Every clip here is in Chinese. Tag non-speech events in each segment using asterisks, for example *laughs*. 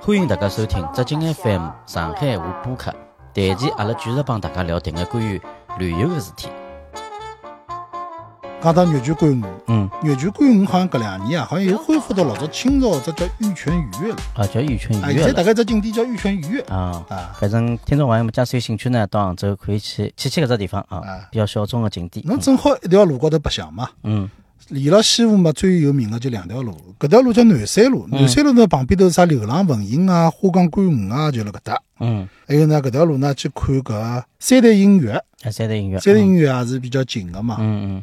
欢迎大家收听浙江 FM 上海话播客。这期阿拉继续帮大家聊点个关于旅游的事体。讲到玉泉观雾，嗯，玉泉观雾好像搿两年啊，好像又恢复到老早清朝只叫玉泉御悦了。啊，叫玉泉啊，医院了。现在大概只景点叫玉泉御悦。啊，啊，反正听众朋友们，假使有兴趣呢，到杭州可以去去去搿只地方啊啊，比较小众的景点。侬正好一条路高头白相嘛。嗯连牢西湖嘛，最有名的就两条路，搿条路叫南山路，嗯南山路呢旁边头是啥流浪文影啊、花岗观鱼啊，就辣搿搭。嗯，还有呢，搿条路呢去看搿三台音乐，啊，三台音乐。三台音乐也是比较近个嘛。嗯嗯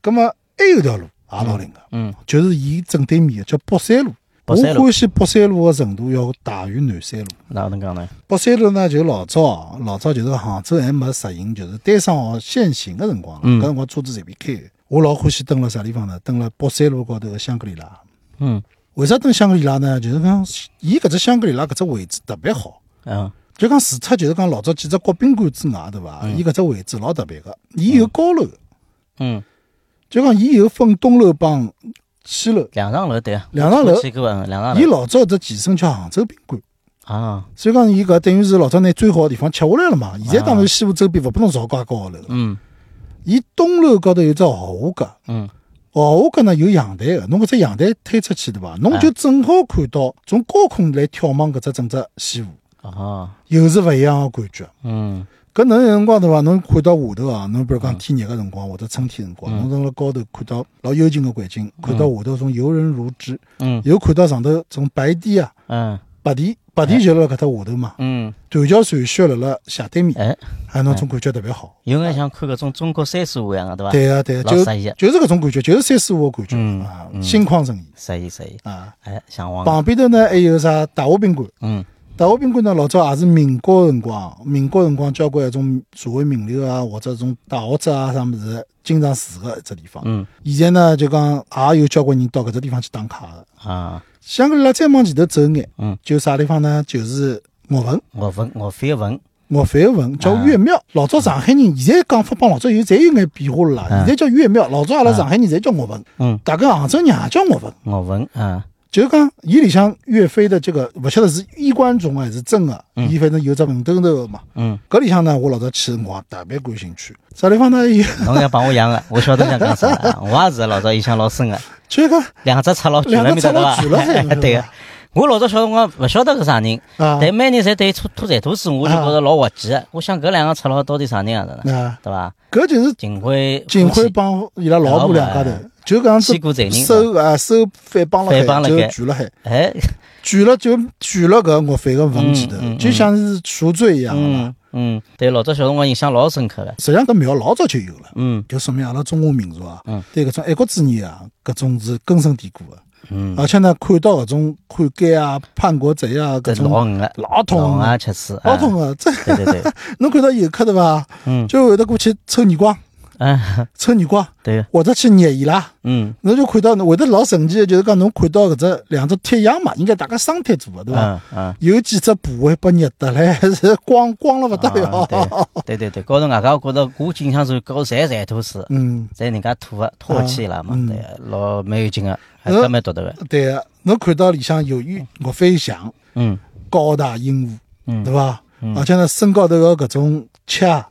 葛么还有条路也老灵个，嗯就是伊正对面的叫北山路。北山路我欢喜北山路的程度要大于南山路。嗯，哪能讲呢？北山路呢，就老早老早就是杭州还没实行就是单双号限行个辰光搿辰光车子随便开。我老欢喜蹲辣啥地方呢？蹲辣北山路高头个香格里拉。嗯为啥蹲香格里拉呢？就是讲，伊搿只香格里拉搿只位置特别好，嗯就讲除脱就是讲老早几只国宾馆之外，对伐？伊搿只位置老特别个，伊有高楼，嗯，就讲伊有分东楼帮西楼。两层楼对啊。两层楼两层楼。伊老早只前身叫杭州宾馆，啊，所以讲伊搿等于是老早拿最好个地方吃下来了嘛。现在当然西湖周边勿拨侬造介高个楼。嗯伊东楼高头有只豪华阁，嗯豪华阁呢有阳台个，侬搿只阳台推出去对伐？侬就正好看到从高空来眺望搿只整只西湖，啊又是勿一样个感觉。嗯。搿能有辰光对伐？侬看到下头啊，侬比如讲天热个辰光或者春天辰光，侬蹲辣高头看到老幽静个环境，看到下头种游人如织，嗯。又看到上头种白堤啊，嗯。白堤白堤就辣搿搭下头嘛，嗯，断桥残雪辣辣斜对面，哎，还侬种感觉特别好。有眼像看搿种中国山水画一样的，对伐？对个对个，就就是搿种感觉，就是山水画个感觉嗯心旷神怡适意适意。啊。哎，向往。旁边头呢还有啥大华宾馆？嗯大华宾馆呢，老早也是民国辰光，民国辰光交关一种社会名流啊，或者种大学者啊啥物事，经常住个一只地方。嗯现在呢，就讲也有交关人到搿只地方去打卡个。啊，香格里拉再往前头走眼，嗯，就啥地方呢？就是岳坟，岳坟岳飞的坟。岳飞个坟叫岳庙。老早上海人现在讲法帮老早有侪有眼变化了啦，嗯现在叫岳庙，老早阿拉上海人侪叫岳坟，嗯，大概杭州人也叫岳坟。岳坟啊，就是讲，伊里向岳飞的这个，勿晓得是衣冠冢还是真个，伊反正有只坟头头个嘛。嗯，搿里向呢，我老早去的辰光特别感兴趣。啥地方呢？伊 *laughs* 侬要帮我养个，我晓得你想讲啥啊，我也是老早印象老深个，就是讲两只赤佬举了面搭对伐？两只赤佬举对个。*laughs* 我老早小辰光勿晓得搿啥人，啊但每年侪对吐吐财兔子，我就觉着老滑稽个。我想搿两个赤佬到底啥人样子呢？啊，对伐？搿就是警徽警徽夫妻帮伊拉老婆两家头就搿样子欺负罪人手啊收反绑了海，就举了海，哎，举了就举了搿岳飞个坟前头就像是赎罪一样个嘛。嗯嗯，对，老早小辰光印象老深刻了。实际上搿庙老早就有了。嗯就说明阿拉中华民族啊嗯，对搿种爱国主义啊，搿种是根深蒂固的。嗯，而且呢，看到搿种汉奸啊、叛国贼啊，搿种老硬个，老痛老啊啊，吃屎，老痛个。这对对对，*laughs* 侬看到游客对伐？嗯就会得过去抽耳光，嗯，抽耳光，对个，或者去捏伊拉。嗯侬就看到会得老神奇的，就是讲侬看到搿只两只铁样嘛，应该大家双铁做的对伐？嗯嗯。有几只部位被捏得来，*laughs* 是光光了勿得啊了。对对对对，高头外加我觉着我印象中高侪馋吐水，嗯，侪人家吐个唾弃啦嘛嗯，对，老蛮有劲个，还呃搿蛮独特个。对个。侬看到里向有岳飞翔，嗯高大英武，嗯对伐？嗯而且呢，身高头个搿种切啊，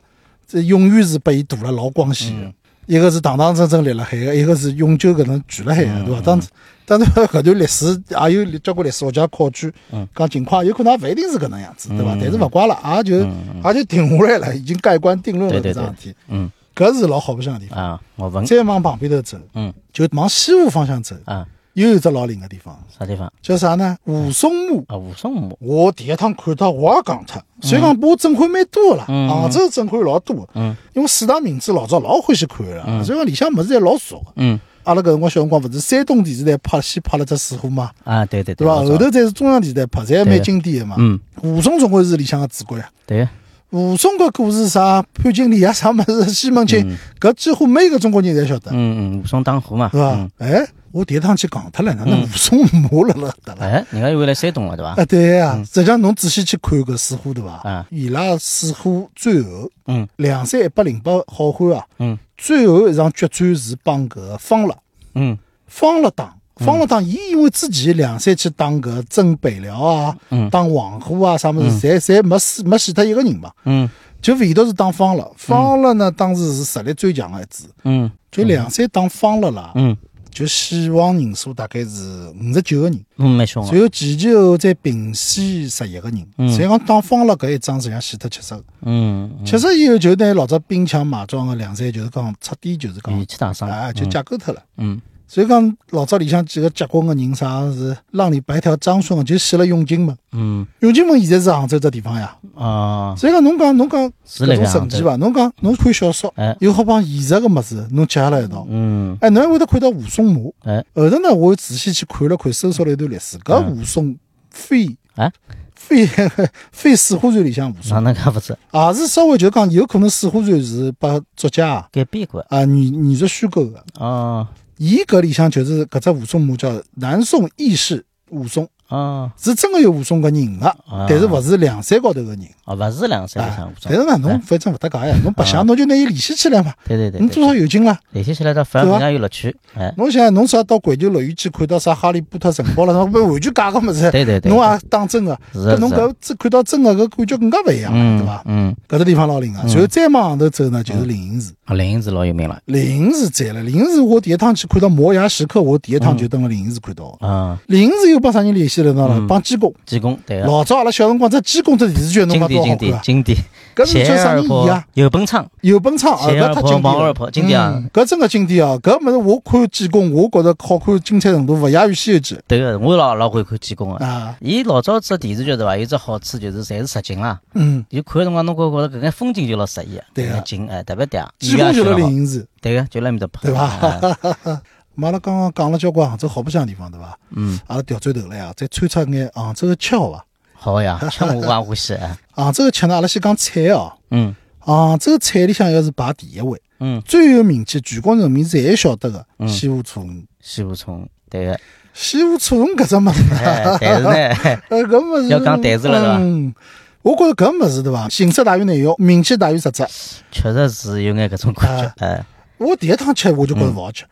这永远是拨伊堵了老光鲜。一个是堂堂正正立辣海个，一个是永久搿能举辣海个，嗯对伐？当当然搿段历史也有交关历史学家考据嗯，讲情况有可能也勿一定是搿能样子，对伐嗯？但是勿怪了，也就嗯也就定下来了，已经盖棺定论了搿桩事体。嗯搿是老好白相个地方。啊，我闻再往旁边头走，嗯就往西湖方向走，啊，又有一只老灵个地方，啥地方叫啥呢？武松墓。啊？武松墓。我第一趟看到，我也讲脱，所以讲我震撼蛮多个啦，嗯杭州震撼老多的，嗯因为四大名著老早老欢喜看个啦，嗯所以讲里向物事侪老熟个。嗯阿拉搿辰光小辰光勿是山东电视台拍先拍了只水浒嘛，啊，对对对伐？老早后头再是中央电视台拍，侪蛮经典个嘛。嗯，武松总归是里向个主角呀。对，武松个故事啥潘金莲啊，啥物事西门庆嗯，搿几乎每个中国人侪晓得，嗯嗯，武松当虎嘛，是伐嗯？哎，我第一趟去讲脱了，哪能嗯武松墓辣辣搭了？哎，人家以为来山东了对伐？啊，对呀，实际上侬仔细去看搿水浒对伐啊？伊拉水浒最后嗯。梁山一百零八好汉啊，嗯。最后一场决战是帮搿个方腊，嗯。方腊打，方腊打，伊因为之前梁山去打搿征北辽啊，嗯。打黄虎啊啥物事，侪侪没死没死脱一个人嘛，嗯。就唯独是打方了。方了呢，当时是实力最强的一支，嗯。就梁山打方了啦，嗯就死亡人数大概是五十九个人，嗯，蛮凶个。然后前前后后再平息十一个人，嗯所以讲打方了搿一仗实际上死脱七十个，嗯，七十以后就拿老早兵强马壮个两三就是讲彻底就是讲。啊就架构脱了。嗯所以讲老早里向几个结棍个人，啥是浪里白条张顺个，就死了永靖门。嗯永靖门现在是杭州这地方呀。啊，所以讲侬讲侬讲是搿种。神奇伐？侬讲侬看小说哎，又好帮现实个物事侬结合辣一道。嗯哎，侬还会得看到武松马。哎后头呢，我仔细去看了看，搜索了一段历史。搿嗯武松非哎，非非《水浒传》里向武哪松，能介勿子也是稍微就讲有可能《水浒传》是把作家啊改编过？啊艺艺术虚构个。哦伊搿里向就是搿只武松墓叫南宋义士武松，哦是真个有武松搿人个，啊。但是勿是梁山高头个人。啊，勿是两三啊像武，但是呢，侬哎反正勿搭界呀，侬白相侬就拿伊联系起来嘛，对对对侬多少，有劲啦。联系起来，倒反而更加有乐趣。哎，侬想，侬啥到环球乐园去看到啥哈利波特城堡了，*laughs* 侬不完全假个物事，对对对，侬也当真个，是的是。的搿侬搿只看到真个搿感觉更加勿一样对伐？嗯，搿只地方老灵个，然后再往上头走呢，就是灵隐寺。啊，灵隐寺老有名了。灵隐寺赞了，灵隐寺我第一趟去看到摩崖石刻，我第一趟就登了灵隐寺看到的。啊，灵隐寺又帮啥人联系帮济公。济公对个，老早阿拉小辰光只济公只电视剧，侬经典经讲多好看经典。搿是叫啥人演啊？有本昌，有本昌啊，搿太经典了经典啊嗯搿真个经典啊！搿物事我看济公，我觉着好看精彩程度勿亚于《西游记对个，我老老会看济公》个。啊。伊老早子电视剧对伐？有只好处就是侪是实景啦，嗯，就看个辰光侬觉觉着搿眼风景就老适意个，对个搿眼景哎特别嗲。济公就辣灵隐寺，对个，就辣埃面搭拍，对伐哎？阿拉刚刚讲了交关杭州好白相的地方，对伐？嗯，阿拉调转头来啊，再穿插眼杭州个吃好伐？好呀，*laughs* 吃我也欢喜哎。杭州个吃呢，阿拉先讲菜哦。嗯。杭州菜里向要是排第一位，嗯，最有名气，全国人民侪晓得个嗯。西湖醋鱼。西湖醋鱼，对个，西湖醋鱼搿只物事，*laughs* 哎，但是呢，*laughs* 呃，搿物事要讲胆子了嗯，我觉着搿物事对伐，形式大于内容，名气大于实质。确实是有眼搿种感觉，哎，我第一趟吃我就觉着勿好吃，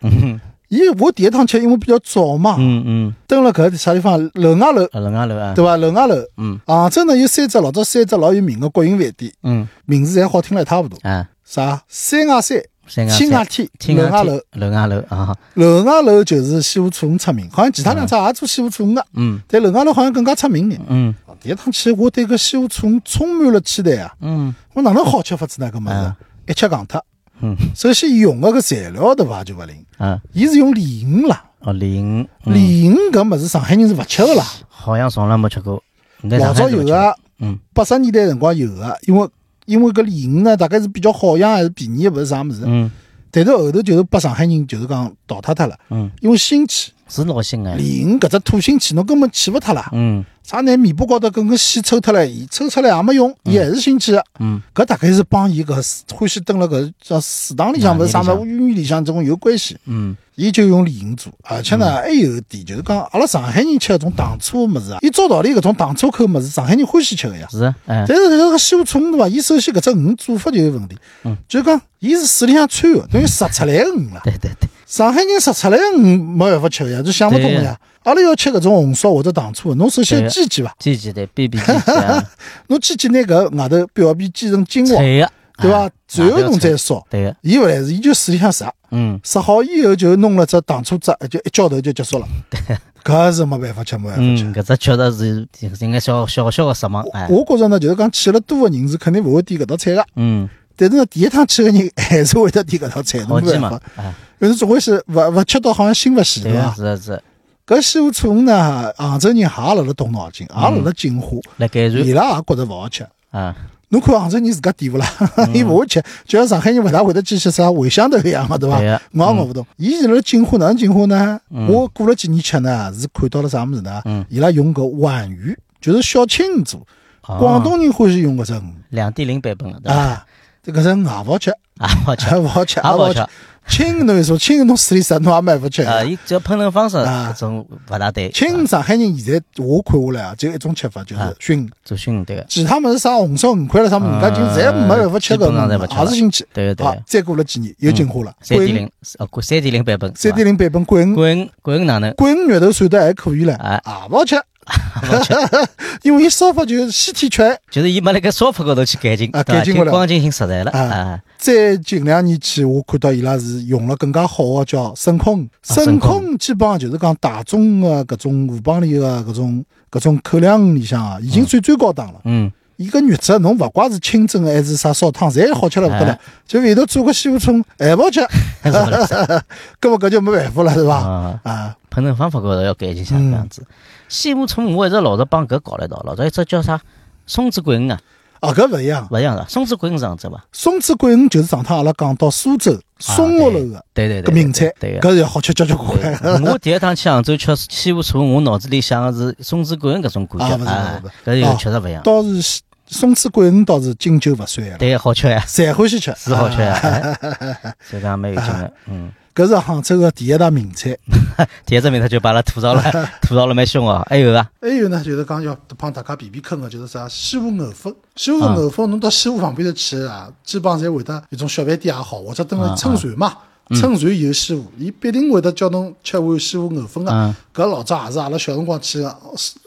嗯因为我第一趟吃因为比较早嘛，嗯嗯，蹲了搿啥地方楼外楼，啊，楼外楼啊，对伐？楼外楼，嗯。杭州呢有三只老早三只老有名个国营饭店，嗯，名字侪好听了一塌糊涂。啊，啥？三外三、青外天、青楼外楼，楼外楼啊，楼外楼就是西湖醋鱼出名，好像其他两只也做西湖醋鱼个，嗯。但楼外楼好像更加出名点。嗯。第一趟去，我对搿西湖醋鱼充满了期待啊！嗯。我哪能好吃法子呢？搿物事嗯一吃戆脱。嗯。首先用个搿材料对伐就勿灵，嗯，伊是用鲤鱼啦，哦，鲤鱼，鲤鱼搿物事上海人是勿吃个啦。好像从来没吃过，老早有个，嗯。八十年代辰光有个，因为因为搿鲤鱼呢，大概是比较好养还是便宜，勿是啥物事。嗯。但是后头就是拨上海人就是讲淘汰脱了，嗯，因为腥气，是老新哎鲢，鱼搿只土腥气侬根本去勿脱啦。嗯啥拿面部高头根根线抽脱了，伊抽出来也没用，伊还是腥气个。嗯搿大概是帮伊搿欢喜蹲辣搿叫祠堂里向，勿是啥物里屋院里向这种有关系。嗯伊就用鲢鱼做，而且呢还有一点就是讲，阿拉上海人吃搿种糖醋个物事啊，伊照道理搿种糖醋口物事，上海人欢喜吃个呀。是哎，但是搿个西湖醋鱼对伐？伊首先搿只鱼做法就有问题，嗯就是讲伊是水里向穿个，等于杀出来个鱼了。对对对，上海人杀出来个鱼没办法吃个呀，就想勿通个呀。阿拉要吃搿种红烧或者糖醋个，侬首先对煎煎伐，煎煎对，B B 鸡鸡啊，侬煎煎拿搿外头表皮煎成金黄，对伐啊？然后侬再烧。对个，伊勿来事，伊就水里向杀，嗯。杀好以后就弄了只糖醋汁，就一浇头就结束了。*laughs* 搿是没办法吃，没办法吃。嗯，搿只确实是应该小小小个失望，哎，我觉着呢，就是讲去了多个人是肯定勿会点搿道菜个，嗯，但是呢，第一趟去个人还是会得点搿道菜，侬没办法。，哎，但是总归是勿勿吃到好像心勿细，对伐？是的是，搿西湖醋鱼呢，杭州人也辣辣动脑筋，也辣辣进化，来改善伊拉也觉着勿好吃。啊，侬看杭州人自家点勿啦？伊勿会吃，就像上海人勿大会得去吃啥茴香豆一样个，对伐？我也搞勿懂。伊现在进化哪能进化呢？我过了几年吃呢，是看到了啥物事呢？伊拉用搿皖鱼，就是小青鱼做。广东人欢喜用搿只鱼两点零版本了，对伐？啊，这搿只鱼也勿好吃，啊，好吃，*laughs* 勿好吃，也也勿好吃勿好吃。青侬一说青侬水里啥侬也买勿吃 *laughs* 啊，个。伊只要烹饪方式种勿大对。青上海人现在我看下来啊，就一种吃法，就是啊熏。做熏对个，其他么子啥红烧五块了，啥么人家就侪没办法吃个勿吃，了也是新奇。对个对个。好再过了几年又进化了，三点桂零哦，三点零版本。三点零版本桂鱼，桂鱼桂鱼哪能？桂鱼肉头涮得还可以了，哎也勿好吃，*laughs* 因为伊烧法就是西天缺。就是伊没辣盖烧法高头去改进，改进过来。就光进行实在了啊。啊。再近两年去，我看到伊拉是用了更加好的叫深空鱼，深啊深空空基本上就是讲大众的搿种鱼帮里的搿种搿种口粮里向啊，已经算最高档了。嗯，伊个肉质侬勿怪是清蒸还是啥烧汤，侪好吃了勿得了哎。就里头做个西湖葱还勿好吃，搿么搿就没办法了，是伐？啊。啊，烹饪方法高头要改进下嗯搿样子。西湖葱我一直老是帮搿搞了一道，老早一只叫啥松子桂鱼啊，啊搿勿一样。勿一样的，松子桂鱼是杭州伐？松子桂鱼就是上趟阿拉讲到苏州松下楼个对对对，搿名菜，对个。搿是要好吃交交关关。我第一趟去杭州吃西湖醋，我脑子里想的是松子桂鱼搿种感觉啊，搿又哦确实勿一样。倒是西松子桂鱼倒是经久勿衰了，对个，好吃呀，侪欢喜吃，是好吃呀，啊哎所以讲蛮有劲的。嗯，搿是杭州个第一大名菜。*laughs* 第一只名菜就把阿拉吐槽了，*laughs* 吐槽了蛮凶哦。还有啊，还有呢，就是讲要帮大家避避坑个，就是啥西湖藕粉。西湖啊藕粉，侬到西湖旁边头去啊，基本上侪会得有种小饭店也好，或者等啊个撑船嘛，乘船有西湖，伊必定会得叫侬吃碗西湖藕粉个嗯。搿老早也是阿拉小辰光去个，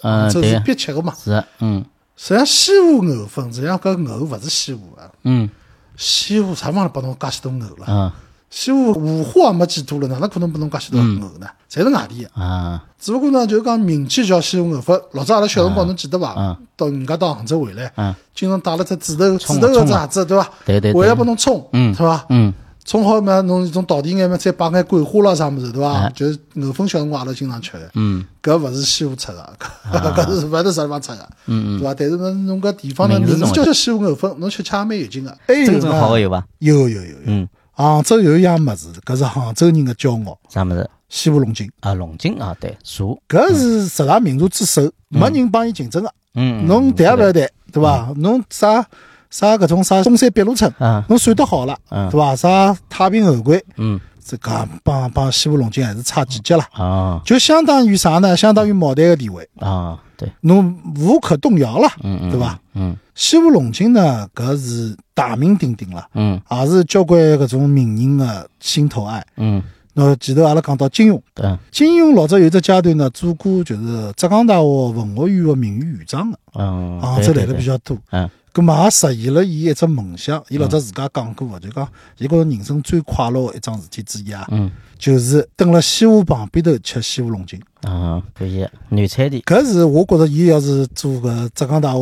嗯对杭州是必吃个嘛。是，嗯实际上西湖藕粉，实际上搿藕勿是西湖啊，嗯西湖啥地方拨侬介许多藕了？嗯西湖五湖也没几多了，哪能可能拨侬介许多藕呢？侪是外地个。啊只不过呢，就是讲名气叫西湖藕粉。老早阿拉小辰光，侬记得伐嗯？到人家到杭州回来，嗯经常带了只纸头冲纸头个只盒子，对伐？对对对回来拨侬冲，嗯对伐？嗯冲好嘛，侬种倒地眼嘛，再摆眼桂花啦啥物事，对伐哎？就是藕粉，小辰光阿拉经常吃个。嗯搿勿是西湖出个，*laughs* 搿是勿是啥地方出个，嗯对伐？但是呢，侬搿地方呢，名字中名字叫西湖藕粉，侬吃吃也蛮有劲个。还有真正好个有伐？有有有有，嗯，杭州有一样物事，搿是杭州人个骄傲，啥物事西湖龙井，啊？龙井啊，对，茶，搿是十大名茶之首，没人帮伊竞争个。嗯，侬谈也勿对要谈，对伐？侬啥啥搿种啥中山北路村，啊，侬算得好了，对伐？啥太平后柜，嗯这个帮帮西湖龙井还是差几级了，啊就相当于啥呢？相当于茅台个地位，啊，对，侬无可动摇了，嗯嗯，对伐？嗯西湖龙井呢，搿是大名鼎鼎了，嗯也是交关搿种名人个心头爱。嗯，那前头阿拉讲到金庸，对，金庸老早有只阶段呢，做过就是浙江大学文学院个名誉院长个，嗯，杭州来的比较多。嗯咁么也实现了伊一只梦想。伊老早自家讲过个，就讲伊觉着人生最快乐个一桩事体之一啊，嗯就是蹲辣西湖旁边头吃西湖龙井。啊，可以，南餐店，搿是我觉着伊要是做搿浙江大学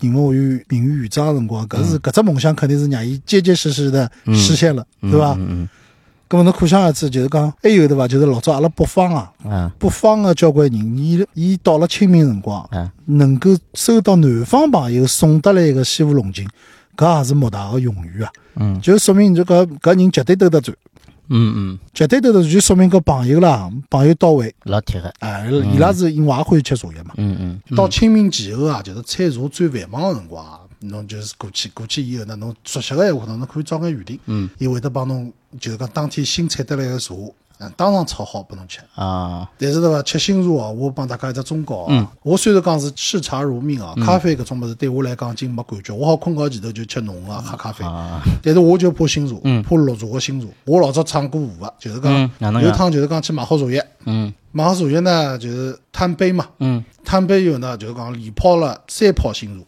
人文学院名誉院长个辰光，搿是搿只梦想肯定是让伊结结实实的实现了，嗯对伐？嗯咁么侬可想而知，就是讲还有对伐？就是老早阿拉北方啊，北方个交关人，伊伊到了清明辰光，啊。能够收到南方朋友送得来一个西湖龙井，搿也是莫大个荣誉啊！嗯。就说明这个搿人绝对兜得转，嗯嗯，绝对兜得转，就说明搿朋友啦，朋友到位，老铁个，哎，伊拉是因为也欢喜吃茶叶嘛。嗯嗯到清明前后啊，就是采茶最繁忙个辰光啊，侬就是过去过去以后呢，侬熟悉个闲话呢，侬可以找眼预定，嗯，伊会得帮侬，就是讲当天新采得来个茶，嗯，当场炒好拨侬吃。啊但是对伐，吃新茶哦，我帮大家一只忠告啊。嗯我虽然讲是视茶如命啊，咖啡搿种物事对我来讲已经没感觉，我好困觉前头就吃浓个喝咖啡。啊 *laughs* 但是我就怕新茶，嗯怕绿茶个新茶。我老早唱过壶个，就是讲嗯有趟就是讲去买好茶叶，嗯买好茶叶呢就是摊杯嘛，嗯摊杯以后呢就是讲连泡了三泡新茶。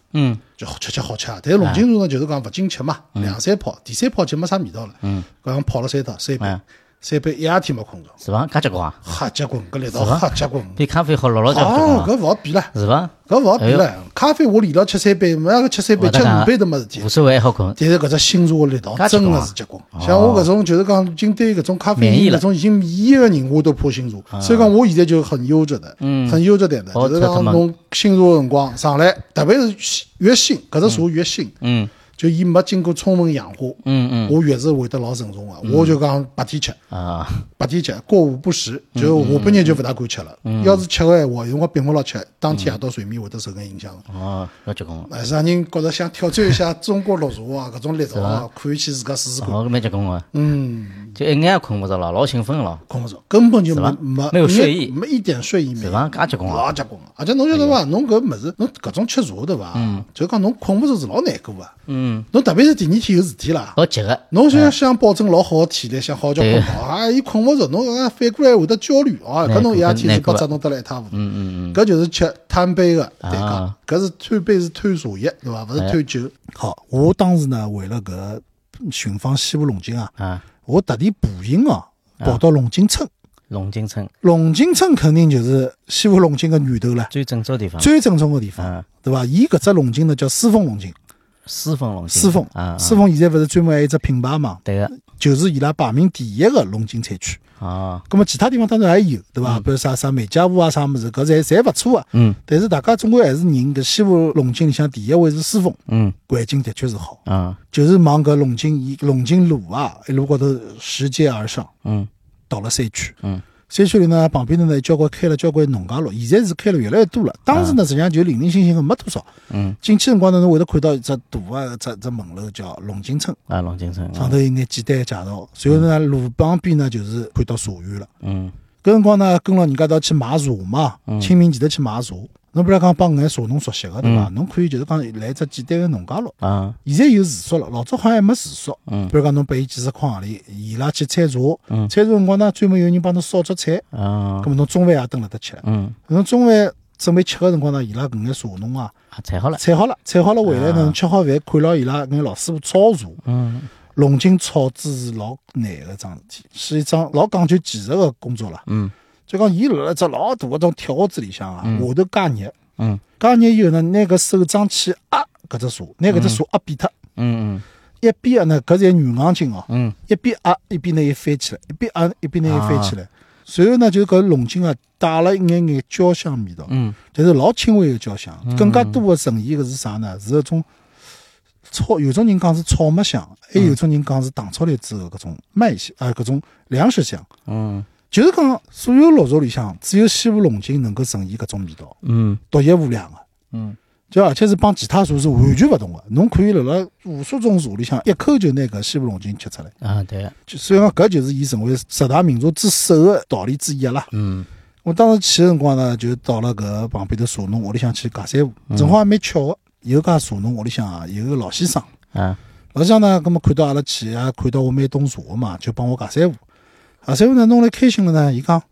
好吃吃好吃啊！但是龙井茶呢，就是讲勿经吃嘛，两三泡，第三泡就没啥味道了。嗯，搿样泡了三道，三杯嗯，三杯一夜天没困着，是伐？介结棍啊？瞎结棍，搿力道是伐瞎结棍。比咖啡好老老结棍？搿勿好比了。是伐？搿勿好比哎了，咖啡我连牢吃三杯，没个吃三杯，吃五杯都没事体无。所谓，好困。但是搿只新茶个力道真介结棍啊个是结棍，像我搿种就是讲已经对搿种咖啡因搿种已经免疫个人，我都怕新茶。所以讲我现在就很悠着的，嗯很悠着点的，就是讲侬新茶个辰光上来，特别是越新，搿只茶越新，嗯就伊没经过充分氧化，嗯嗯我越是会得老慎重个。我就讲白天吃，啊白天吃，过午不食，就下半日就勿大敢吃了。要是吃个闲话，有辰光并勿牢吃，当天夜到睡眠会得受眼影响的。哦，要结棍了。哎，啥人觉着想挑战一下中国绿茶啊，搿种力道啊，可以去自家试试看。哦，搿蛮结棍个。嗯，就一眼也困勿着了，老兴奋了，困勿着，根本就是没吧没没有睡意没一点睡意没有。对伐？介结棍啊！老结棍个，而且侬晓得伐？侬搿物事，侬搿种吃茶对伐？就讲侬困勿着是老难过个。嗯，侬特别是第二天有事体啦，老急个，侬想想保证老好个体力，想好觉困觉，啊，伊困勿着，侬搿个反过来会得焦虑啊！搿侬一夜天是把折腾得来一塌糊涂。嗯嗯嗯，搿就是吃贪杯个代价啊，搿是贪杯是贪茶叶对伐？勿是贪酒。好，我当时呢为了搿寻访西湖龙井啊，啊，我特地步行哦跑到龙井村。龙井村龙井村肯定就是西湖龙井个源头了，最正宗的地方，最正宗个地方嗯，对伐？伊搿只龙井呢叫狮峰龙井，狮峰龙井，狮峰啊，狮峰现在勿是专门还有一只品牌嘛，对个。就是伊拉排名第一个龙井产区。啊，咁么其他地方当然也有，对伐？比如啥啥梅家坞啊，啥物事，搿侪侪勿错个。嗯。但是大家总归还是认搿西湖龙井里向第一位是狮峰，嗯。环境的确是好，啊。就是往搿龙井伊龙井路啊一路高头拾阶而上，嗯。到了山区。嗯山区里呢，旁边头呢交关开了交关农家乐，现在是开了越来越多了。当时呢，实际上就零零星星的没多少。嗯进去辰光呢，侬会得看到一只大个只只门楼叫龙井村，啊，龙井村，上头有眼简单的介绍。随后呢，路旁边呢就是看到茶园了。嗯搿辰光呢，跟牢人家一道去买茶嘛，清明前头去买茶。侬比如讲帮眼茶侬熟悉个对伐？侬可以就是讲来一只简单个农家乐。啊现在有住宿了，老早好像还没住宿。嗯比如讲侬拨伊几十块行钿，伊拉去采茶，嗯采茶辰光呢，专门有人帮侬烧只菜，啊咁么侬中饭也蹲辣搭吃了。嗯侬中饭准备吃个辰光呢，伊拉搿眼茶农啊，啊，采好了，采好了，采好了回来啊呢，吃好饭，看牢伊拉搿眼老师傅炒茶。嗯龙井炒制是老难个桩事体，是一桩老讲究技术个工作啦。嗯就讲伊辣辣只老大个种铁盒子里向啊，下头加热，嗯。加热以后呢，拿搿手掌去压搿只茶，拿搿只茶压扁脱，嗯嗯。一边压呢搿侪软硬筋哦，嗯。一边压一边拿伊翻起来，一边压一边拿伊翻起来。随后呢，就是搿龙井啊，带了一眼眼焦香味道，嗯。但是老轻微个焦香。更加多个呈现个是啥呢？是搿种草，有种人讲是草木香，还有种人讲是糖炒栗子个搿种麦香啊，搿种粮食香。嗯就是讲，所有绿茶里向，只有西湖龙井能够呈现搿种味道，嗯。独一无二个。嗯。就而且是帮其他茶是完全勿同个，侬可以辣辣无数种茶里向一口就拿搿西湖龙井吃出来。啊，对个，就所以讲，搿就是伊成为十大名茶之首个道理之一啦。嗯。我当时去个辰光呢，就到了搿旁边头茶农屋里向去架山湖，正好也蛮巧个，有家茶农屋里向啊有个老先生，啊。老先生呢，葛么看到阿拉去啊，看到我蛮懂茶个嘛，就帮我架山湖。架山湖呢，弄来开心了呢，伊讲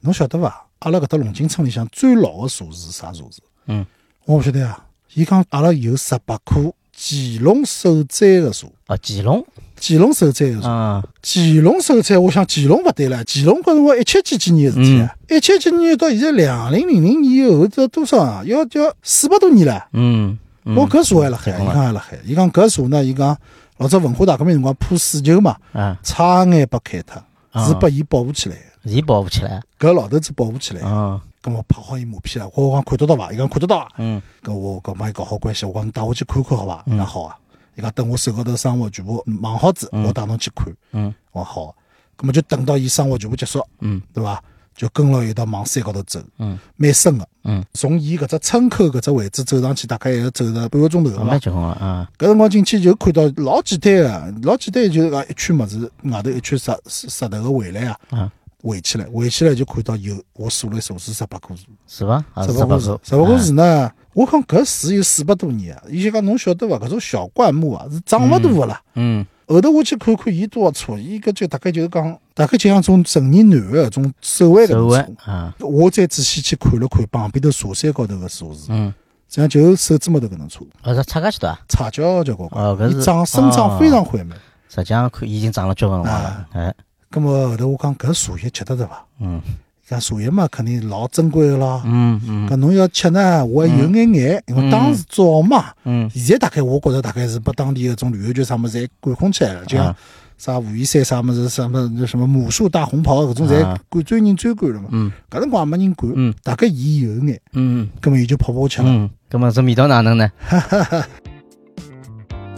侬晓得伐？阿拉搿搭龙井村里向最老个茶是啥茶树？嗯我勿晓得啊。伊讲阿拉有十八棵乾隆手摘个茶，啊，乾隆乾隆手摘个茶。啊 *laughs* 乾隆手摘，我想乾隆勿对了，乾隆搿辰光一七几几年个事体啊，一七几年到现在两零零零年以后，这多少啊？要要四百多年了。嗯嗯我搿茶还辣海，伊讲还辣海。伊讲搿茶呢，伊讲老早文化大革命辰光破四旧嘛，啊，差眼被开脱，啊是拨伊保护起来的。伊保护起来搿老头子保护起来的，啊咁我拍好伊马屁了。我讲看得到伐？伊讲看得到啊。嗯搿我搿帮伊搞好关系，我讲你带我去看看好伐？伊讲好啊。伊讲等我手高头生活全部忙好子，我带侬去看。嗯我讲好啊。咁么就等到伊生活全部结束，嗯对伐？就跟牢伊一道往山高头走，嗯蛮深个。嗯，从伊搿只村口搿只位置走上去，大概要走了半个钟头个伐。蛮结棍了啊搿辰光进去就看到老简单个，老简单就是讲一圈物事，外头一圈石石石头个围栏啊，啊，围起来，围起来就看到有我数了数是十八棵树，是伐？啊，十十八棵，树，十八棵树呢，我看搿树有四百多年啊，伊就讲侬晓得伐？搿种小灌木啊是长勿大个啦。嗯后头我去看看伊多少粗，伊搿就大概就是讲，大概就像种成年男个种手腕搿手能腕粗。啊我再仔细去看了看旁边头茶山高头个数字，实嗯，际上就手指末头搿能粗，哦，是差介许多啊？差交交关关。哦搿是伊长生长非常缓慢。实际上看已经长了交关了啊，哎咁么后头我讲搿茶叶吃得着伐？嗯讲茶叶嘛，肯定老珍贵个啦。嗯嗯搿侬要吃呢，我还有眼眼，因为当时早嘛。嗯现在大概我觉着大概是把当地个种旅游局啥物事侪管控起来了，就像啊啥武夷山啥么子，什么什么母树大红袍搿种侪啊管专人专管了嘛。嗯搿辰光也没人管，嗯大概伊有眼，嗯葛末伊就泡泡吃了。嗯，葛么这味道哪能呢？哈哈哈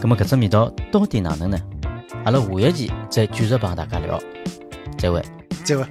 葛末搿只味道到底哪能呢？阿拉下一期再继续帮大家聊，再会。再会。